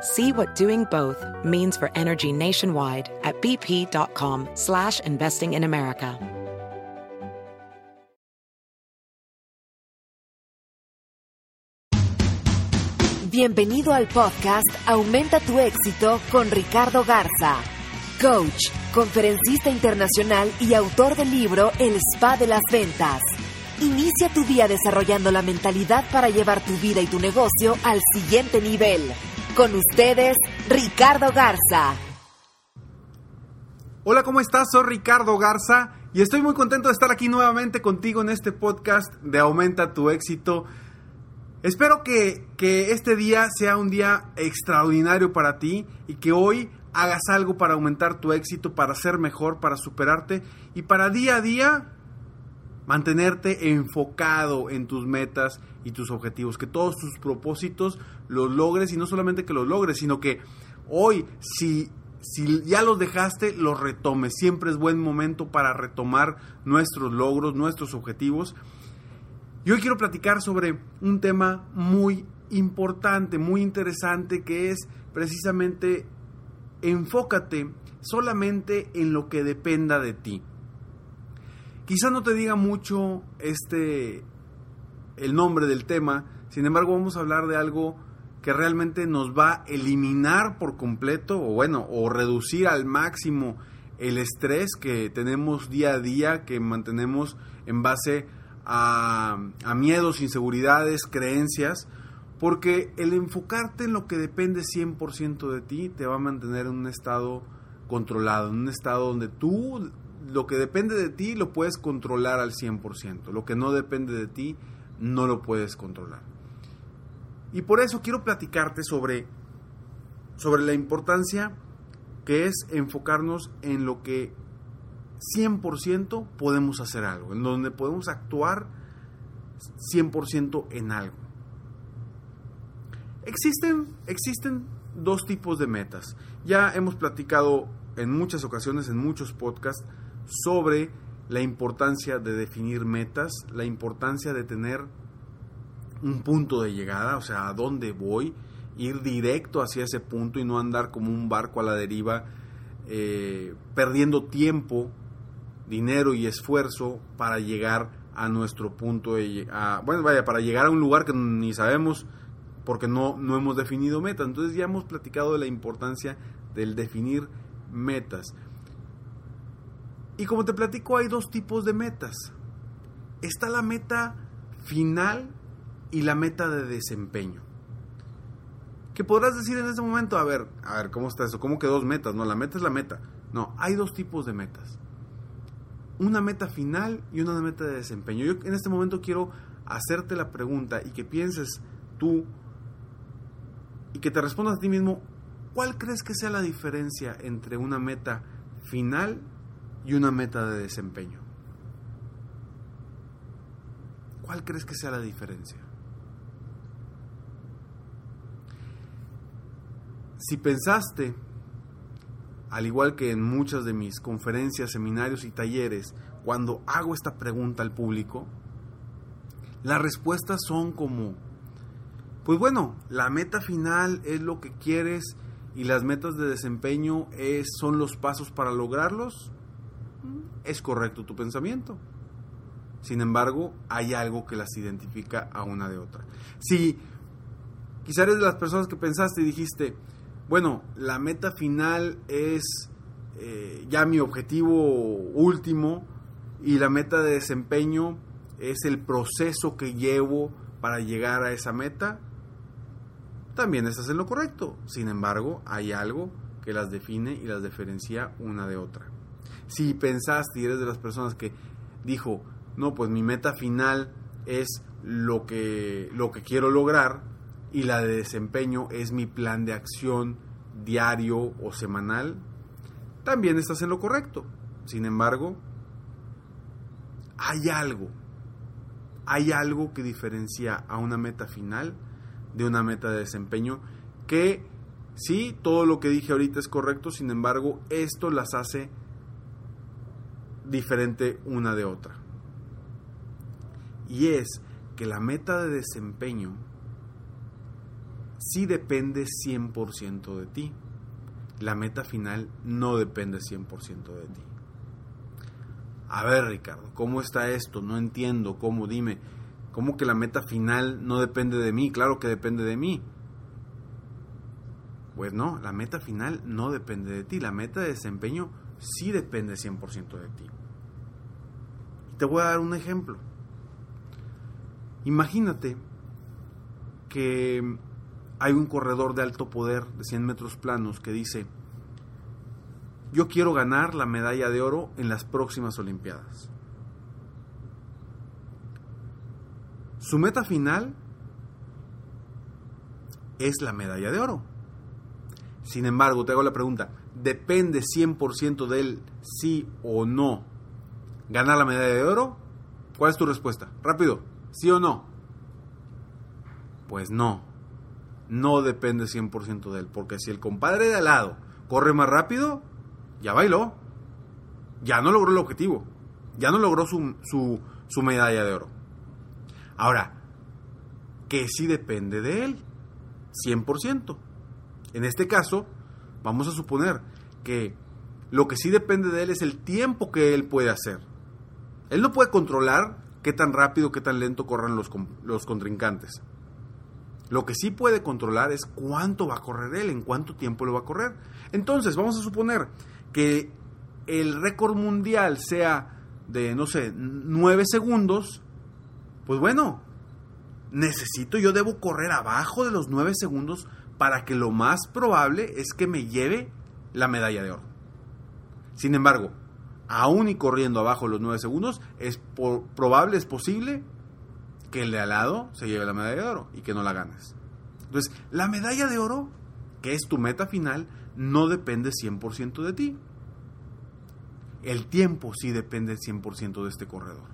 See what doing both means for energy nationwide at bp.com slash investing in America. Bienvenido al podcast Aumenta tu éxito con Ricardo Garza, coach, conferencista internacional y autor del libro El Spa de las Ventas. Inicia tu día desarrollando la mentalidad para llevar tu vida y tu negocio al siguiente nivel. Con ustedes, Ricardo Garza. Hola, ¿cómo estás? Soy Ricardo Garza y estoy muy contento de estar aquí nuevamente contigo en este podcast de Aumenta tu éxito. Espero que, que este día sea un día extraordinario para ti y que hoy hagas algo para aumentar tu éxito, para ser mejor, para superarte y para día a día mantenerte enfocado en tus metas y tus objetivos, que todos tus propósitos los logres y no solamente que los logres, sino que hoy si si ya los dejaste, los retomes. Siempre es buen momento para retomar nuestros logros, nuestros objetivos. Y hoy quiero platicar sobre un tema muy importante, muy interesante, que es precisamente enfócate solamente en lo que dependa de ti. Quizá no te diga mucho este el nombre del tema, sin embargo vamos a hablar de algo que realmente nos va a eliminar por completo o bueno, o reducir al máximo el estrés que tenemos día a día, que mantenemos en base a, a miedos, inseguridades, creencias, porque el enfocarte en lo que depende 100% de ti te va a mantener en un estado controlado, en un estado donde tú lo que depende de ti lo puedes controlar al 100%, lo que no depende de ti no lo puedes controlar. Y por eso quiero platicarte sobre, sobre la importancia que es enfocarnos en lo que 100% podemos hacer algo, en donde podemos actuar 100% en algo. Existen, existen dos tipos de metas. Ya hemos platicado en muchas ocasiones, en muchos podcasts, sobre la importancia de definir metas, la importancia de tener un punto de llegada, o sea, a dónde voy, ir directo hacia ese punto y no andar como un barco a la deriva, eh, perdiendo tiempo, dinero y esfuerzo para llegar a nuestro punto de bueno vaya para llegar a un lugar que ni sabemos porque no, no hemos definido metas. Entonces ya hemos platicado de la importancia del definir metas y como te platico, hay dos tipos de metas. Está la meta final y la meta de desempeño. ¿Qué podrás decir en este momento? A ver, a ver, ¿cómo está eso? ¿Cómo que dos metas? No, la meta es la meta. No, hay dos tipos de metas. Una meta final y una meta de desempeño. Yo en este momento quiero hacerte la pregunta y que pienses tú y que te respondas a ti mismo, ¿cuál crees que sea la diferencia entre una meta final y una meta de desempeño. ¿Cuál crees que sea la diferencia? Si pensaste, al igual que en muchas de mis conferencias, seminarios y talleres, cuando hago esta pregunta al público, las respuestas son como, pues bueno, la meta final es lo que quieres y las metas de desempeño es, son los pasos para lograrlos es correcto tu pensamiento. Sin embargo, hay algo que las identifica a una de otra. Si quizás eres de las personas que pensaste y dijiste, bueno, la meta final es eh, ya mi objetivo último y la meta de desempeño es el proceso que llevo para llegar a esa meta, también estás en lo correcto. Sin embargo, hay algo que las define y las diferencia una de otra. Si pensaste y eres de las personas que dijo, no, pues mi meta final es lo que, lo que quiero lograr y la de desempeño es mi plan de acción diario o semanal, también estás en lo correcto. Sin embargo, hay algo, hay algo que diferencia a una meta final de una meta de desempeño que sí, todo lo que dije ahorita es correcto, sin embargo, esto las hace diferente una de otra. Y es que la meta de desempeño sí depende 100% de ti. La meta final no depende 100% de ti. A ver, Ricardo, ¿cómo está esto? No entiendo, ¿cómo? Dime, ¿cómo que la meta final no depende de mí? Claro que depende de mí. Pues no, la meta final no depende de ti. La meta de desempeño sí depende 100% de ti. Te voy a dar un ejemplo. Imagínate que hay un corredor de alto poder de 100 metros planos que dice, yo quiero ganar la medalla de oro en las próximas Olimpiadas. Su meta final es la medalla de oro. Sin embargo, te hago la pregunta, ¿depende 100% de él sí o no ganar la medalla de oro? ¿Cuál es tu respuesta? Rápido, ¿sí o no? Pues no, no depende 100% de él, porque si el compadre de al lado corre más rápido, ya bailó, ya no logró el objetivo, ya no logró su, su, medalla de oro. Ahora, que sí depende de él, 100%. En este caso, vamos a suponer que lo que sí depende de él es el tiempo que él puede hacer. Él no puede controlar qué tan rápido, qué tan lento corran los, los contrincantes. Lo que sí puede controlar es cuánto va a correr él, en cuánto tiempo lo va a correr. Entonces, vamos a suponer que el récord mundial sea de, no sé, 9 segundos, pues bueno, necesito, yo debo correr abajo de los 9 segundos para que lo más probable es que me lleve la medalla de oro. Sin embargo, aún y corriendo abajo los 9 segundos, es probable, es posible que el de al lado se lleve la medalla de oro y que no la ganes. Entonces, la medalla de oro, que es tu meta final, no depende 100% de ti. El tiempo sí depende 100% de este corredor.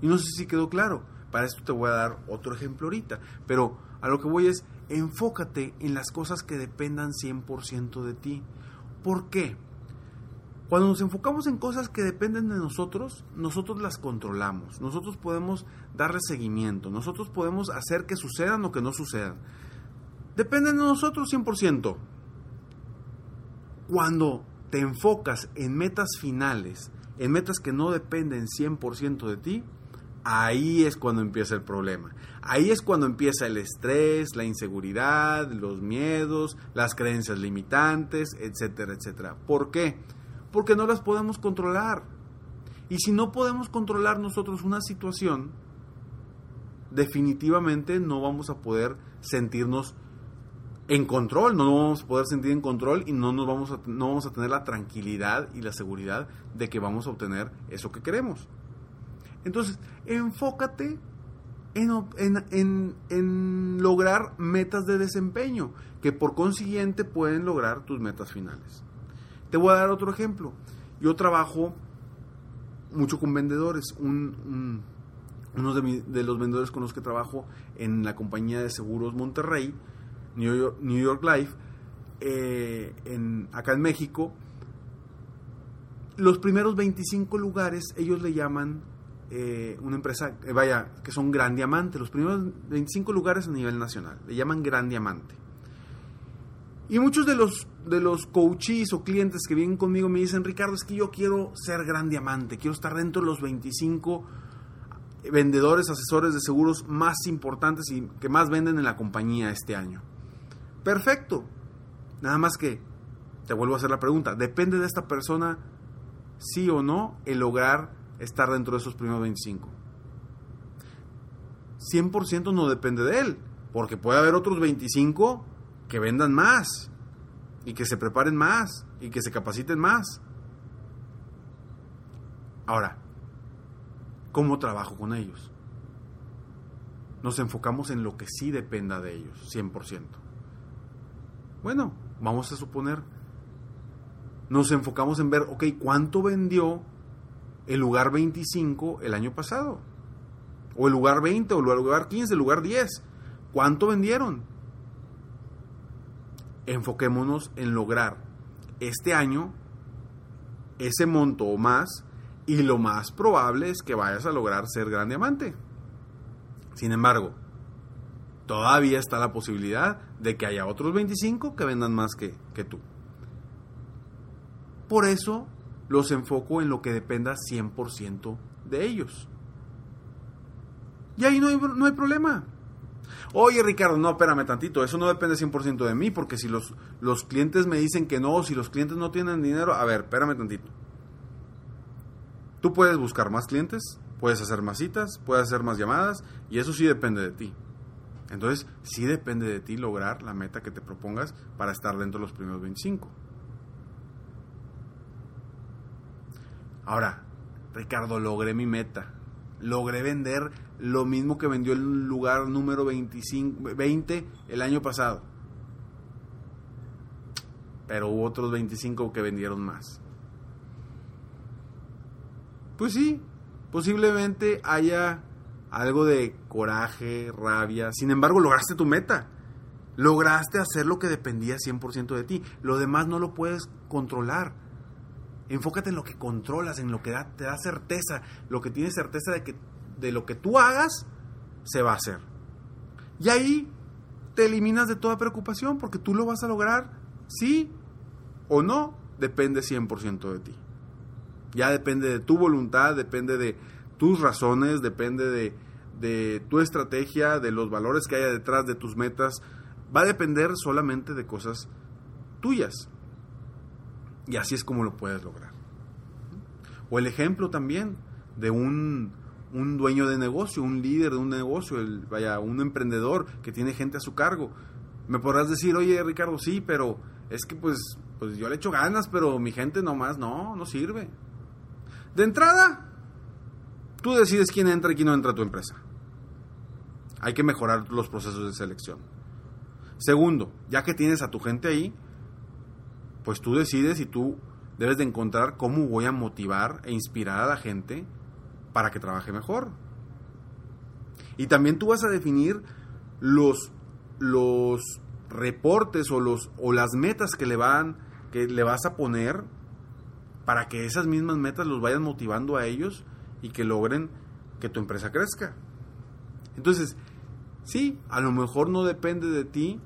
Y no sé si quedó claro. Para esto te voy a dar otro ejemplo ahorita. Pero a lo que voy es, enfócate en las cosas que dependan 100% de ti. ¿Por qué? Cuando nos enfocamos en cosas que dependen de nosotros, nosotros las controlamos. Nosotros podemos darle seguimiento. Nosotros podemos hacer que sucedan o que no sucedan dependen de nosotros 100%. Cuando te enfocas en metas finales, en metas que no dependen 100% de ti, ahí es cuando empieza el problema. Ahí es cuando empieza el estrés, la inseguridad, los miedos, las creencias limitantes, etcétera, etcétera. ¿Por qué? Porque no las podemos controlar. Y si no podemos controlar nosotros una situación, definitivamente no vamos a poder sentirnos en control, no nos vamos a poder sentir en control y no, nos vamos a, no vamos a tener la tranquilidad y la seguridad de que vamos a obtener eso que queremos. Entonces, enfócate en, en, lograr metas de desempeño, que por consiguiente pueden lograr tus metas finales. Te voy a dar otro ejemplo. Yo trabajo mucho con vendedores. uno de, de los vendedores con los que trabajo en la compañía de seguros Monterrey, New York, New York Life, eh, en, acá en México, los primeros 25 lugares ellos le llaman eh, una empresa, eh, vaya, que son Gran Diamante, los primeros 25 lugares a nivel nacional, le llaman Gran Diamante. Y muchos de los, de los coaches o clientes que vienen conmigo me dicen, Ricardo, es que yo quiero ser Gran Diamante, quiero estar dentro de los 25 vendedores, asesores de seguros más importantes y que más venden en la compañía este año. Perfecto. Nada más que, te vuelvo a hacer la pregunta, ¿depende de esta persona sí o no el lograr estar dentro de esos primeros 25. 100% no depende de él, porque puede haber otros 25 que vendan más y que se preparen más y que se capaciten más. Ahora, ¿cómo trabajo con ellos? Nos enfocamos en lo que sí dependa de ellos, 100%. Bueno, vamos a suponer, nos enfocamos en ver, ok, ¿cuánto vendió el lugar 25 el año pasado? O el lugar 20, o el lugar 15, el lugar 10. ¿Cuánto vendieron? Enfoquémonos en lograr este año ese monto o más y lo más probable es que vayas a lograr ser gran diamante. Sin embargo, todavía está la posibilidad de que haya otros 25 que vendan más que, que tú. Por eso los enfoco en lo que dependa 100% de ellos. Y ahí no hay, no hay problema. Oye Ricardo, no, espérame tantito, eso no depende 100% de mí, porque si los, los clientes me dicen que no, si los clientes no tienen dinero, a ver, espérame tantito. Tú puedes buscar más clientes, puedes hacer más citas, puedes hacer más llamadas, y eso sí depende de ti. Entonces, sí depende de ti lograr la meta que te propongas para estar dentro de los primeros 25. Ahora, Ricardo, logré mi meta. Logré vender lo mismo que vendió el lugar número 25, 20 el año pasado. Pero hubo otros 25 que vendieron más. Pues sí, posiblemente haya algo de coraje, rabia. Sin embargo, lograste tu meta. Lograste hacer lo que dependía 100% de ti. Lo demás no lo puedes controlar. Enfócate en lo que controlas, en lo que te da certeza, lo que tienes certeza de que de lo que tú hagas se va a hacer. Y ahí te eliminas de toda preocupación porque tú lo vas a lograr, sí o no, depende 100% de ti. Ya depende de tu voluntad, depende de tus razones, depende de, de tu estrategia, de los valores que haya detrás de tus metas. Va a depender solamente de cosas tuyas. Y así es como lo puedes lograr. O el ejemplo también de un, un dueño de negocio, un líder de un negocio, el, vaya, un emprendedor que tiene gente a su cargo. Me podrás decir, oye Ricardo, sí, pero es que pues, pues yo le echo ganas, pero mi gente nomás no, no sirve. De entrada, tú decides quién entra y quién no entra a tu empresa. Hay que mejorar los procesos de selección. Segundo, ya que tienes a tu gente ahí, pues tú decides y tú debes de encontrar cómo voy a motivar e inspirar a la gente para que trabaje mejor. Y también tú vas a definir los, los reportes o, los, o las metas que le, van, que le vas a poner para que esas mismas metas los vayan motivando a ellos y que logren que tu empresa crezca. Entonces, sí, a lo mejor no depende de ti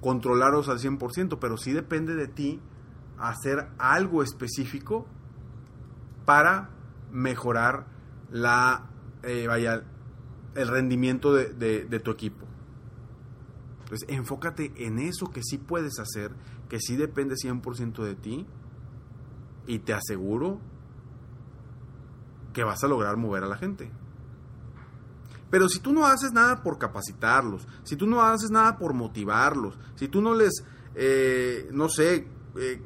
controlarlos al 100%, pero sí depende de ti hacer algo específico para mejorar la, eh, vaya, el rendimiento de, de tu equipo. Entonces, enfócate en eso que sí puedes hacer, que sí depende 100% de ti, y te aseguro que vas a lograr mover a la gente. Pero si tú no haces nada por capacitarlos, si tú no haces nada por motivarlos, si tú no les, eh, no sé, eh,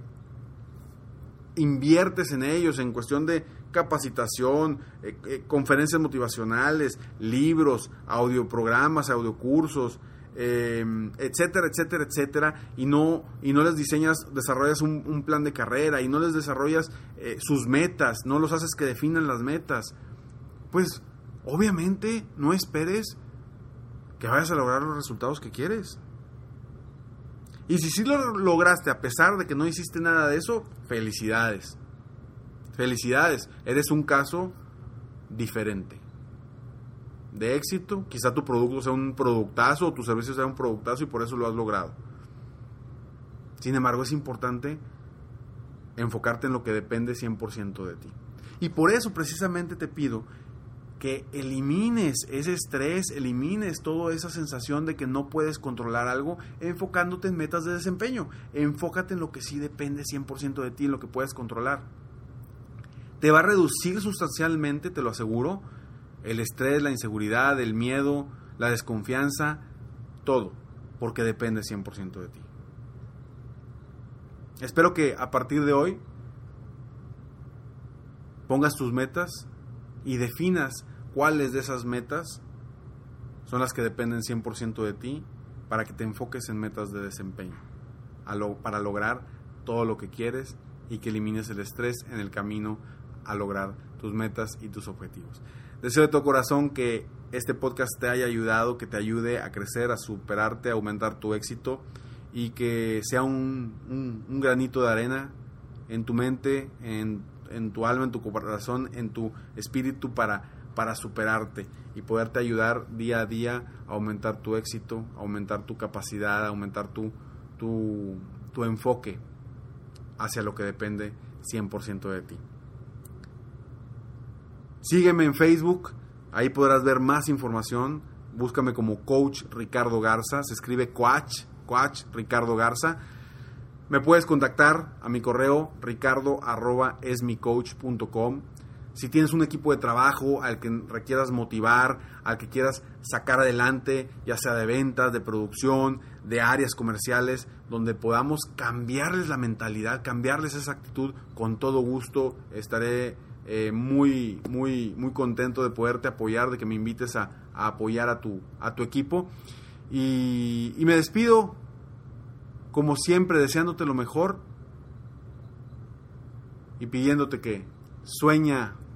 inviertes en ellos en cuestión de capacitación, eh, conferencias motivacionales, libros, audioprogramas, audiocursos, etcétera, etcétera, etcétera, y no, y no les diseñas, desarrollas un plan de carrera y no les desarrollas sus metas, no los haces que definan las metas, pues obviamente no esperes que vayas a lograr los resultados que quieres. Y si sí lo lograste a pesar de que no hiciste nada de eso, felicidades. Felicidades, eres un caso diferente. De éxito, quizá tu producto sea un productazo o tu servicio sea un productazo y por eso lo has logrado. Sin embargo, es importante enfocarte en lo que depende 100% de ti. Y por eso precisamente te pido que elimines ese estrés, elimines toda esa sensación de que no puedes controlar algo, enfocándote en metas de desempeño. Enfócate en lo que sí depende 100% de ti, en lo que puedes controlar. te va a reducir sustancialmente, te lo aseguro, el estrés, la inseguridad, el miedo, la desconfianza, todo, porque depende 100% de ti. Espero que a partir de hoy pongas tus metas y definas cuáles de esas metas son las que dependen 100% de ti para que te enfoques en metas de desempeño, para lograr todo lo que quieres y que elimines el estrés en el camino a lograr tus metas y tus objetivos. Deseo de todo corazón que este podcast te haya ayudado, que te ayude a crecer, a superarte, a aumentar tu éxito y que sea un, granito de arena en tu mente, en, en, tu alma, en tu corazón, en tu espíritu para, para superarte y poderte ayudar día a día a aumentar tu éxito, a aumentar tu capacidad, a aumentar tu, tu, tu enfoque hacia lo que depende 100% de ti. Sígueme en Facebook, ahí podrás ver más información. Búscame como Coach Ricardo Garza, se escribe Coach, Coach Ricardo Garza. Me puedes contactar a mi correo ricardo Si tienes un equipo de trabajo al que requieras motivar, al que quieras sacar adelante, ya sea de ventas, de producción, de áreas comerciales, donde podamos cambiarles la mentalidad, cambiarles esa actitud, con todo gusto estaré eh, muy, muy, muy contento de poderte apoyar, de que me invites a, apoyar a tu, a tu equipo. Y, y me despido, como siempre, deseándote lo mejor y pidiéndote que sueña,